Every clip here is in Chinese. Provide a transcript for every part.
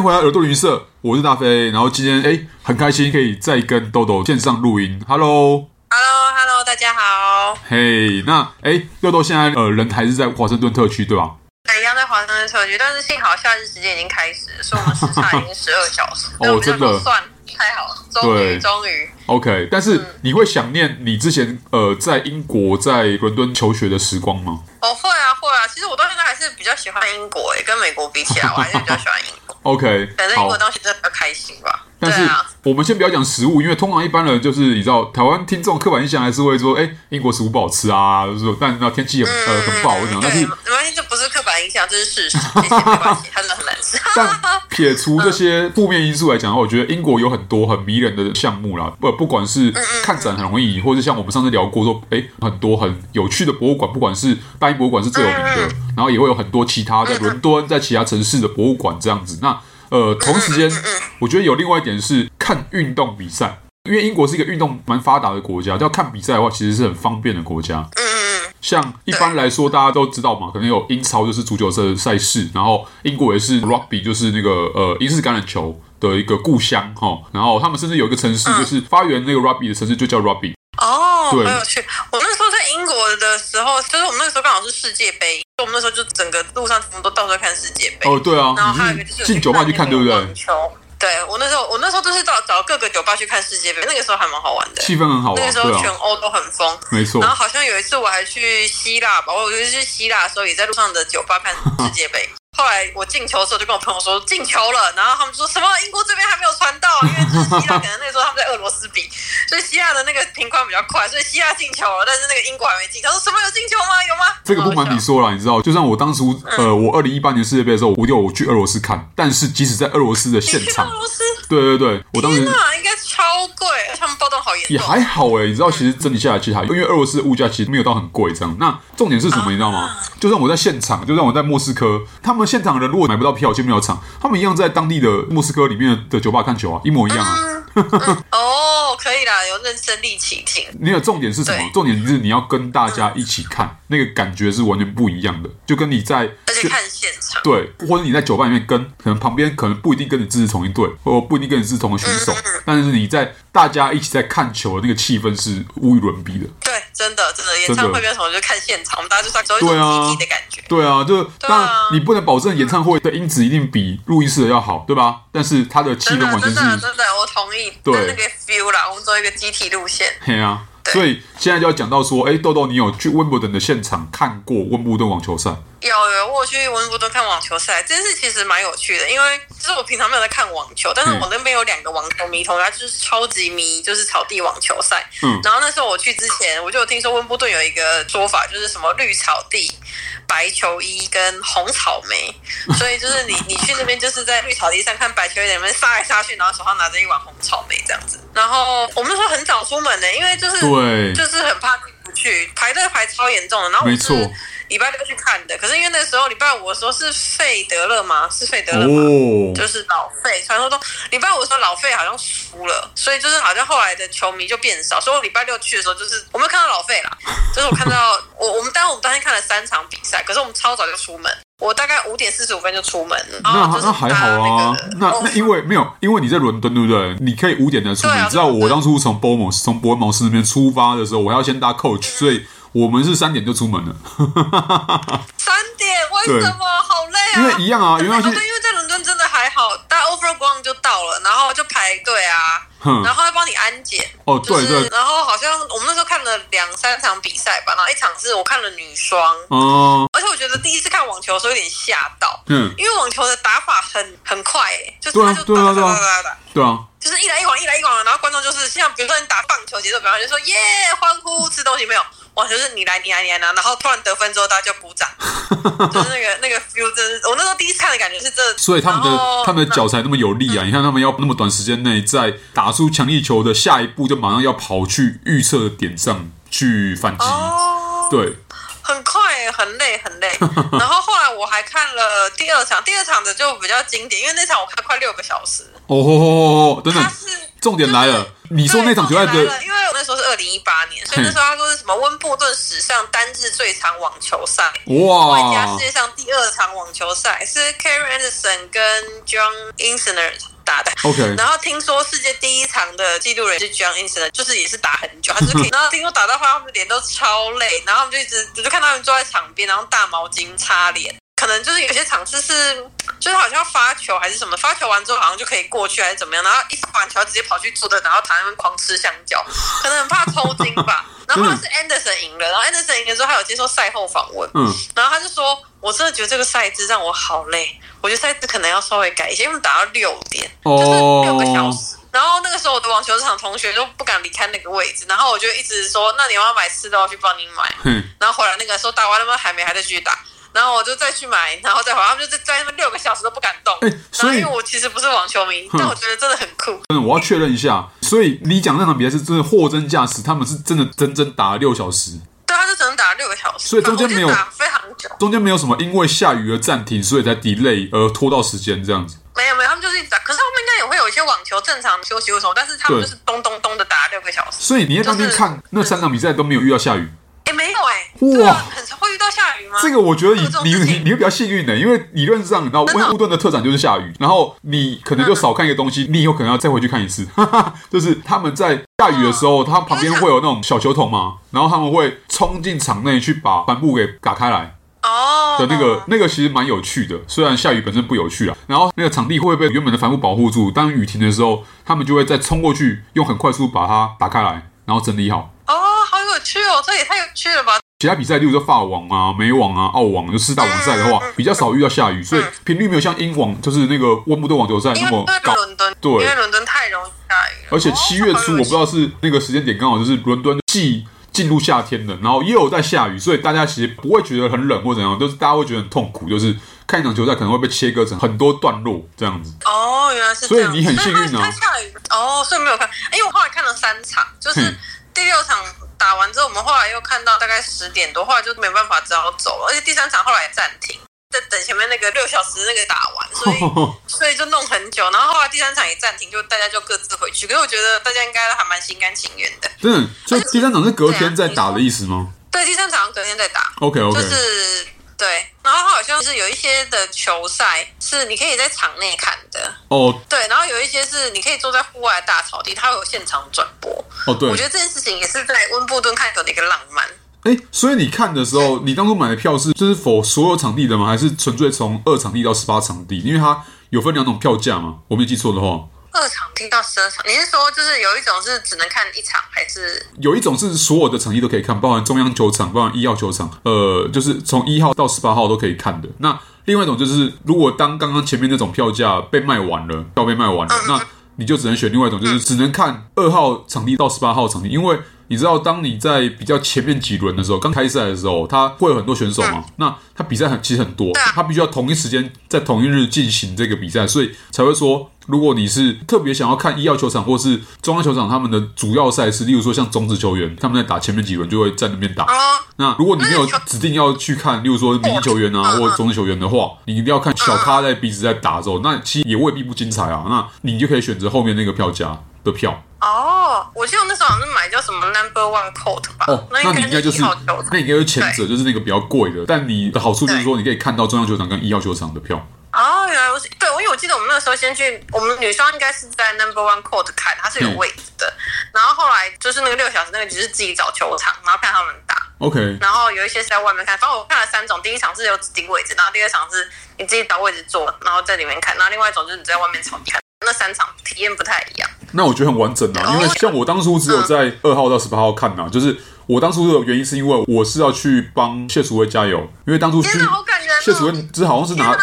回来耳朵旅行社，我是大飞。然后今天哎，很开心可以再跟豆豆线上录音。Hello，Hello，Hello，大家好。嘿，hey, 那哎，豆豆现在呃人还是在华盛顿特区对吧？对，一样在华盛顿特区，但是幸好夏日时间已经开始了，所以我们时差已经十二小时。哦，真的算太好了，终于终于。OK，但是你会想念你之前呃在英国在伦敦求学的时光吗？哦，会啊，会啊。其实我到现在还是比较喜欢英国诶，跟美国比起来，我还是比较喜欢英国。OK，反正英国东西真的比较开心吧。但是我们先不要讲食物，因为通常一般人就是你知道，台湾听众刻板印象还是会说，哎，英国食物不好吃啊，就是说，但那天气也呃很不好，我讲，但是没关系，这不是刻板印象，这是事实，没关系，它真的很难吃。但撇除这些负面因素来讲的话，我觉得英国有很多很迷人的项目啦，不不管是看展很容易，或者像我们上次聊过说，哎，很多很有趣的博物馆，不管是大英博物馆是最有名的，然后也会有很多其他在伦敦在其他城市的博物馆这样子，那。呃，同时间，我觉得有另外一点是看运动比赛，因为英国是一个运动蛮发达的国家，要看比赛的话，其实是很方便的国家。像一般来说，大家都知道嘛，可能有英超就是足球赛赛事，然后英国也是 rugby 就是那个呃英式橄榄球的一个故乡哈，然后他们甚至有一个城市就是发源那个 rugby 的城市就叫 rugby。哦，很有趣。我那时候在英国的时候，就是我们那个时候刚好是世界杯，我们那时候就整个路上全部都到处看世界杯。哦，对啊。然后还有一个就是进酒吧去看，对不对？球。对，我那时候，我那时候都是到找各个酒吧去看世界杯，那个时候还蛮好玩的，气氛很好玩。那个时候全欧都很疯，没错。然后好像有一次我还去希腊吧，我就是去希腊的时候也在路上的酒吧看世界杯。后来我进球的时候就跟我朋友说进球了，然后他们说什么英国这边还没有传到，因为就是希腊可能那时候他们在俄罗斯比，所以希腊的那个平宽比较快，所以希腊进球了，但是那个英国还没进。他说什么有进球吗？有吗？这个不瞒你说了，你知道，就像我当时呃，我二零一八年世界杯的时候，我就我去俄罗斯看，但是即使在俄罗斯的现场，俄罗斯，对对对，我当时那应该超贵，他们暴动好严重，也还好哎，你知道，其实整体下来其实还，因为俄罗斯的物价其实没有到很贵这样。那重点是什么？你知道吗？就算我在现场，就算我在莫斯科，他们现场的人如果买不到票进不了场，他们一样在当地的莫斯科里面的酒吧看球啊，一模一样啊。嗯嗯、哦，可以啦，有认真力气听。你的重点是什么？重点是你要跟大家一起看，嗯、那个感觉是完全不一样的，就跟你在而且看现场，对，或者你在酒吧里面跟可能旁边可能不一定跟你支持同一队，或不一定跟你支持同一个选手，但是你在大家一起在看球的那个气氛是无与伦比的。对，真的真的，演唱会跟什么就看现场，我们大家就算有一种集体的感觉。对啊，就当然你不能保证演唱会的音质一定比录音室的要好，对吧？但是它的气氛完全是真的，真的，我同意。对，那个 feel 啦，我们做一个集体路线。对啊，所以现在就要讲到说，哎，豆豆，你有去温布顿的现场看过温布顿网球赛？有有，我有去温布顿看网球赛，这件事其实蛮有趣的，因为就是我平常没有在看网球，但是我那边有两个网球迷同学，他就是超级迷，就是草地网球赛。嗯，然后那时候我去之前，我就有听说温布顿有一个说法，就是什么绿草地、白球衣跟红草莓，所以就是你 你去那边就是在绿草地上看白球衣在那边杀来杀去，然后手上拿着一碗红草莓这样子。然后我们说很早出门的，因为就是对，就是很怕进不去，排队排超严重的。然后没错。礼拜六去看的，可是因为那时候礼拜五的时候是费德勒嘛？是费德勒嘛？哦、就是老费。传说中礼拜五的时候老费好像输了，所以就是好像后来的球迷就变少。所以我礼拜六去的时候，就是我没有看到老费啦，就是我看到 我我们当我们当天看了三场比赛，可是我们超早就出门，我大概五点四十五分就出门了。那那还好啊，那那因为没有，因为你在伦敦对不对？你可以五点才出门。啊、你知道我当初从波蒙从伯恩茅斯那边出发的时候，我要先搭 coach，所以。我们是三点就出门了，三点为什么？好累啊！因为一样啊，因为对，因为在伦敦真的还好，大 overground 就到了，然后就排队啊，然后要帮你安检。哦，对对。然后好像我们那时候看了两三场比赛吧，然后一场是我看了女双哦，而且我觉得第一次看网球的时候有点吓到，嗯，因为网球的打法很很快，哎，就是他就打打打打打，对啊。就是一来一往，一来一往，然后观众就是像比如说你打棒球节奏，比方就说耶欢呼吃东西没有，哇就是你来你来你来拿，然后突然得分之后大家就鼓掌，就是那个那个 feel，真是我那时候第一次看的感觉是这，所以他们的他们的脚才那么有力啊！嗯、你看他们要那么短时间内在打出强力球的下一步，就马上要跑去预测的点上去反击，哦、对。很快，很累，很累。然后后来我还看了第二场，第二场的就比较经典，因为那场我看快六个小时。哦，等等，是重点来了。你说那场决赛的，因为我那那时候是二零一八年，所以那时候他说是什么温布顿史上单日最长网球赛，哇，外加世界上第二场网球赛是 Karen Anderson 跟 John Isner 打的。OK，然后听说世界第一场的记录人是 John Isner，就是也是打很久，他就是可以。然后听说打到后他们脸都超累，然后我们就一直只是看他们坐在场边，然后大毛巾擦脸。可能就是有些场次是，就是好像要发球还是什么，发球完之后好像就可以过去还是怎么样，然后一发完球直接跑去坐的，然后躺在那边狂吃香蕉，可能很怕抽筋吧。然后是 Anderson 赢了，然后 Anderson 赢了之后，他有接受赛后访问，嗯，然后他就说：“我真的觉得这个赛制让我好累，我觉得赛制可能要稍微改一些，因为打到六点，就是六个小时。哦”然后那个时候我的网球场同学都不敢离开那个位置，然后我就一直说：“那你要买吃的，我去帮你买。”嗯，然后后来那个时候打完了吗？还没，还在继续打。然后我就再去买，然后再回来，他们就在在那边六个小时都不敢动。哎，所以因为我其实不是网球迷，但我觉得真的很酷。嗯，我要确认一下，所以你讲那场比赛是真的货真价实，他们是真的整整打了六小时。对，他就只能打了六个小时，所以中间没有打非常久，中间没有什么因为下雨而暂停，所以才 delay 而拖到时间这样子。没有没有，他们就是一直打，可是他们应该也会有一些网球正常休息的时候，但是他们就是咚咚咚的打了六个小时。所以你在当天看那三场比赛都没有遇到下雨。哎，没有哎，哇，吗？这个我觉得你你你你会比较幸运的，因为理论上，你知道温布顿的特产就是下雨，然后你可能就少看一个东西，你以后可能要再回去看一次。哈哈，就是他们在下雨的时候，他旁边会有那种小球桶嘛，然后他们会冲进场内去把帆布给打开来。哦，的那个那个其实蛮有趣的，虽然下雨本身不有趣啊。然后那个场地会被原本的帆布保护住，当雨停的时候，他们就会再冲过去，用很快速把它打开来，然后整理好。哦好。有趣哦，这也太有趣了吧！其他比赛，例如说法网啊、美网啊、澳网，就四大网赛的话，比较少遇到下雨，所以频率没有像英网，就是那个温布顿网球赛那么高。伦敦对，因为伦敦太容易下雨了。而且七月初，我不知道是那个时间点刚好就是伦敦既进入夏天了，然后又有在下雨，所以大家其实不会觉得很冷或怎样，就是大家会觉得很痛苦，就是看一场球赛可能会被切割成很多段落这样子。哦，原来是这样。所以你很幸运啊！下雨哦，所以没有看，因为我后来看了三场，就是第六场。打完之后，我们后来又看到大概十点多，后来就没办法，只好走了。而且第三场后来也暂停，在等前面那个六小时那个打完，所以 所以就弄很久。然后后来第三场也暂停，就大家就各自回去。可是我觉得大家应该还蛮心甘情愿的。真的，所以第三场是隔天再打的意思吗？对，第三场隔天再打。OK OK，就是。对，然后它好像是有一些的球赛是你可以在场内看的哦。Oh, 对，然后有一些是你可以坐在户外的大草地，它会有现场转播。哦，oh, 对，我觉得这件事情也是在温布顿看球的一个浪漫。哎，所以你看的时候，你当初买的票是就是 for 所有场地的吗？还是纯粹从二场地到十八场地？因为它有分两种票价嘛，我没记错的话。二场听到十二场，你是说就是有一种是只能看一场，还是有一种是所有的场地都可以看，包含中央球场，包含一号球场，呃，就是从一号到十八号都可以看的。那另外一种就是，如果当刚刚前面那种票价被卖完了，票被卖完了，嗯、那你就只能选另外一种，就是只能看二号场地到十八号场地，因为。你知道，当你在比较前面几轮的时候，刚开赛的时候，他会有很多选手嘛？那他比赛很其实很多，他必须要同一时间在同一日进行这个比赛，所以才会说，如果你是特别想要看医药球场或是中央球场他们的主要赛事，例如说像种子球员他们在打前面几轮就会在那边打。那如果你没有指定要去看，例如说明星球员啊或者种子球员的话，你一定要看小咖在彼此在打的时候，那其实也未必不精彩啊。那你就可以选择后面那个票价的票。哦，我记叫什么 Number One Court 吧。哦，那你应该就是，那应该是前者，就是那个比较贵的。但你的好处就是说，你可以看到中央球场跟一号球场的票。哦，原来我是对，我因为我记得我们那个时候先去，我们女双应该是在 Number One Court 看，它是有位置的。然后后来就是那个六小时那个，只是自己找球场，然后看他们打。OK。然后有一些是在外面看，反正我看了三种，第一场是有指定位置，然后第二场是你自己找位置坐，然后在里面看，然后另外一种就是你在外面场地看。那三场体验不太一样，那我觉得很完整啊，因为像我当初只有在二号到十八号看呐、啊，就是我当初的原因是因为我是要去帮谢淑薇加油，因为当初去谢淑薇只好像是拿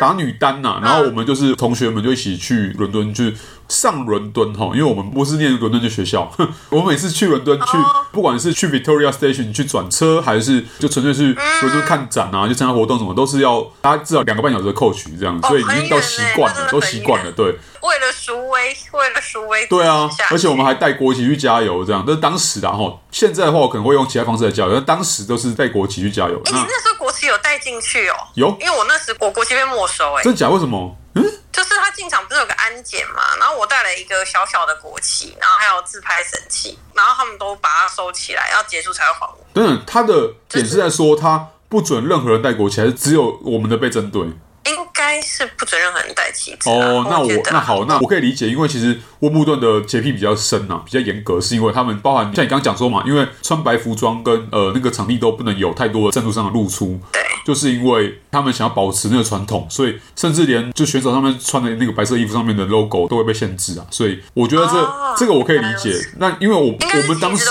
打女单呐、啊，然后我们就是同学们就一起去伦敦去。上伦敦哈，因为我们不是念伦敦的学校，我们每次去伦敦去，不管是去 Victoria Station 去转车，还是就纯粹去伦敦看展啊，就参加活动什么，都是要大家至少两个半小时的 coach 这样，所以已经到习惯了，都习惯了。对，为了为了对啊，而且我们还带国旗去加油，这样，但是当时的哈。现在的话，我可能会用其他方式来加油，但当时都是带国旗去加油。哎，你那时候国旗有带进去哦？有，因为我那时我国旗被没收，哎，真假？为什么？嗯，就是他。进场不是有个安检嘛？然后我带了一个小小的国旗，然后还有自拍神器，然后他们都把它收起来，要结束才会还我。等等，他的点是在说他不准任何人带国旗，还是只有我们的被针对？应该是不准任何人带旗子。哦，那我，那好，那我可以理解，因为其实温布顿的洁癖比较深呐、啊，比较严格，是因为他们包含像你刚刚讲说嘛，因为穿白服装跟呃那个场地都不能有太多的赞助商的露出。对。就是因为他们想要保持那个传统，所以甚至连就选手上面穿的那个白色衣服上面的 logo 都会被限制啊。所以我觉得这、哦、这个我可以理解。那因为我我们当时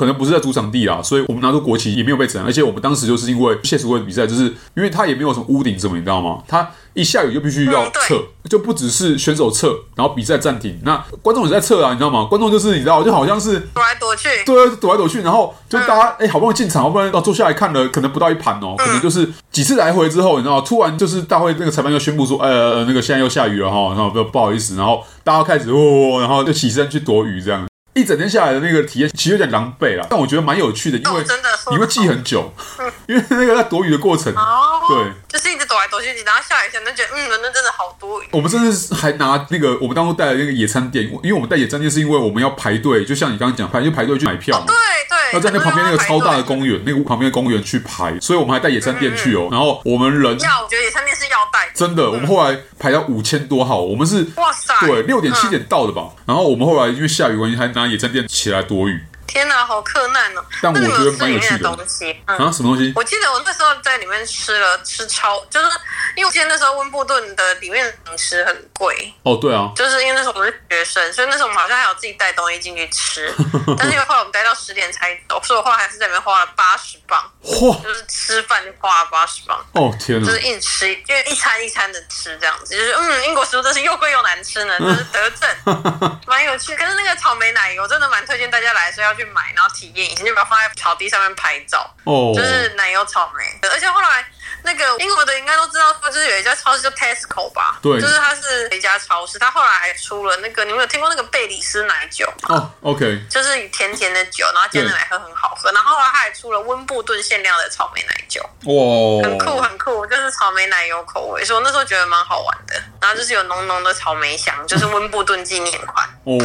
可能不是在主场地啊，所以我们拿出国旗也没有被怎样。而且我们当时就是因为谢淑薇比赛，就是因为他也没有什么屋顶什么，你知道吗？他。一下雨就必须要撤，嗯、就不只是选手撤，然后比赛暂停，那观众也在撤啊，你知道吗？观众就是你知道，就好像是躲来躲去，对，躲来躲去，然后就大家哎、嗯欸，好不容易进场，好不容易到坐下来看了，可能不到一盘哦，可能就是几次来回之后，你知道，突然就是大会那个裁判就宣布说，呃，那个现在又下雨了哈，然后不不好意思，然后大家开始哦，然后就起身去躲雨这样。一整天下来的那个体验其实有点狼狈了，但我觉得蛮有趣的，因为你会记很久，因为那个在躲雨的过程，对，就是一直躲来躲去，然后下雨前就觉得，嗯，伦敦真的好多雨。我们甚至还拿那个我们当初带的那个野餐垫，因为我们带野餐垫是因为我们要排队，就像你刚刚讲排就排队去买票嘛，对对，要在那旁边那个超大的公园，那个旁边的公园去排，所以我们还带野餐垫去哦。然后我们人要，我觉得野餐要带，真的，我们后来排到五千多号，我们是哇塞，对，六点七点到的吧。然后我们后来因为下雨关系，还拿野餐垫起来躲雨。天哪，好克难哦！但我觉得蛮有趣的。东西啊，什么东西？我记得我那时候在里面吃了吃超，就是因为我记得那时候温布顿的里面零食很贵哦，对啊，就是因为那时候我们是学生，所以那时候我们好像还有自己带东西进去吃。但是因为后来我们待到十点才走，所以我后来还是在里面花了八十磅，嚯，就是吃饭就花了八十磅。哦天哪，就是一直吃，就一餐一餐的吃这样子，就是嗯，英国食物真是又贵又难吃呢，就是德政，蛮有趣。可是那个草莓奶油真的蛮推荐大家来说要去买，然后体验。一下就把它放在草地上面拍照，哦，就是奶油草莓。而且后来那个英国的应该都知道，就是有一家超市叫 Tesco 吧？对，就是它是一家超市。它后来还出了那个，你们有听过那个贝里斯奶酒吗？哦，OK，就是甜甜的酒，然后加牛奶喝很好喝。然后后来它还出了温布顿限量的草莓奶酒，哇，很酷很酷，就是草莓奶油口味。所以我那时候觉得蛮好玩的。然后就是有浓浓的草莓香，就是温布顿纪念款哦，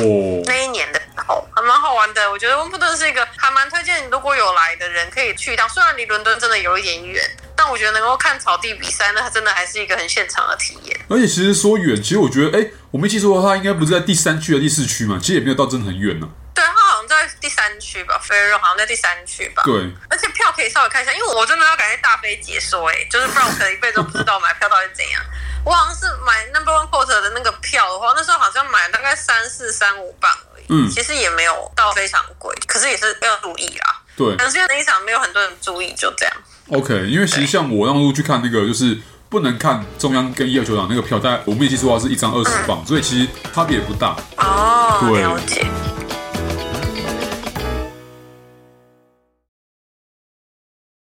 那一年的。好，还蛮好玩的。我觉得温布顿是一个还蛮推荐，如果有来的人可以去一趟。虽然离伦敦真的有一点远，但我觉得能够看草地比赛，那它真的还是一个很现场的体验。而且其实说远，其实我觉得，哎，我没记错的话，它应该不是在第三区和第四区嘛？其实也没有到真的很远呢、啊。对，它好像在第三区吧，Ferry Road 好像在第三区吧。对，而且票可以稍微看一下，因为我真的要感谢大飞解说，哎，就是不然我可能一辈子都不知道买票到底是怎样。我好像是买 Number One Court 的那个票的话，那时候好像买大概三四三五磅。嗯，其实也没有到非常贵，可是也是要注意啦。对，可是因为那一场没有很多人注意，就这样。OK，因为其实像我当初去看那个，就是不能看中央跟一二球场那个票，大概我们记错的话是一张二十磅，嗯，所以其实差别也不大。哦，对，了解。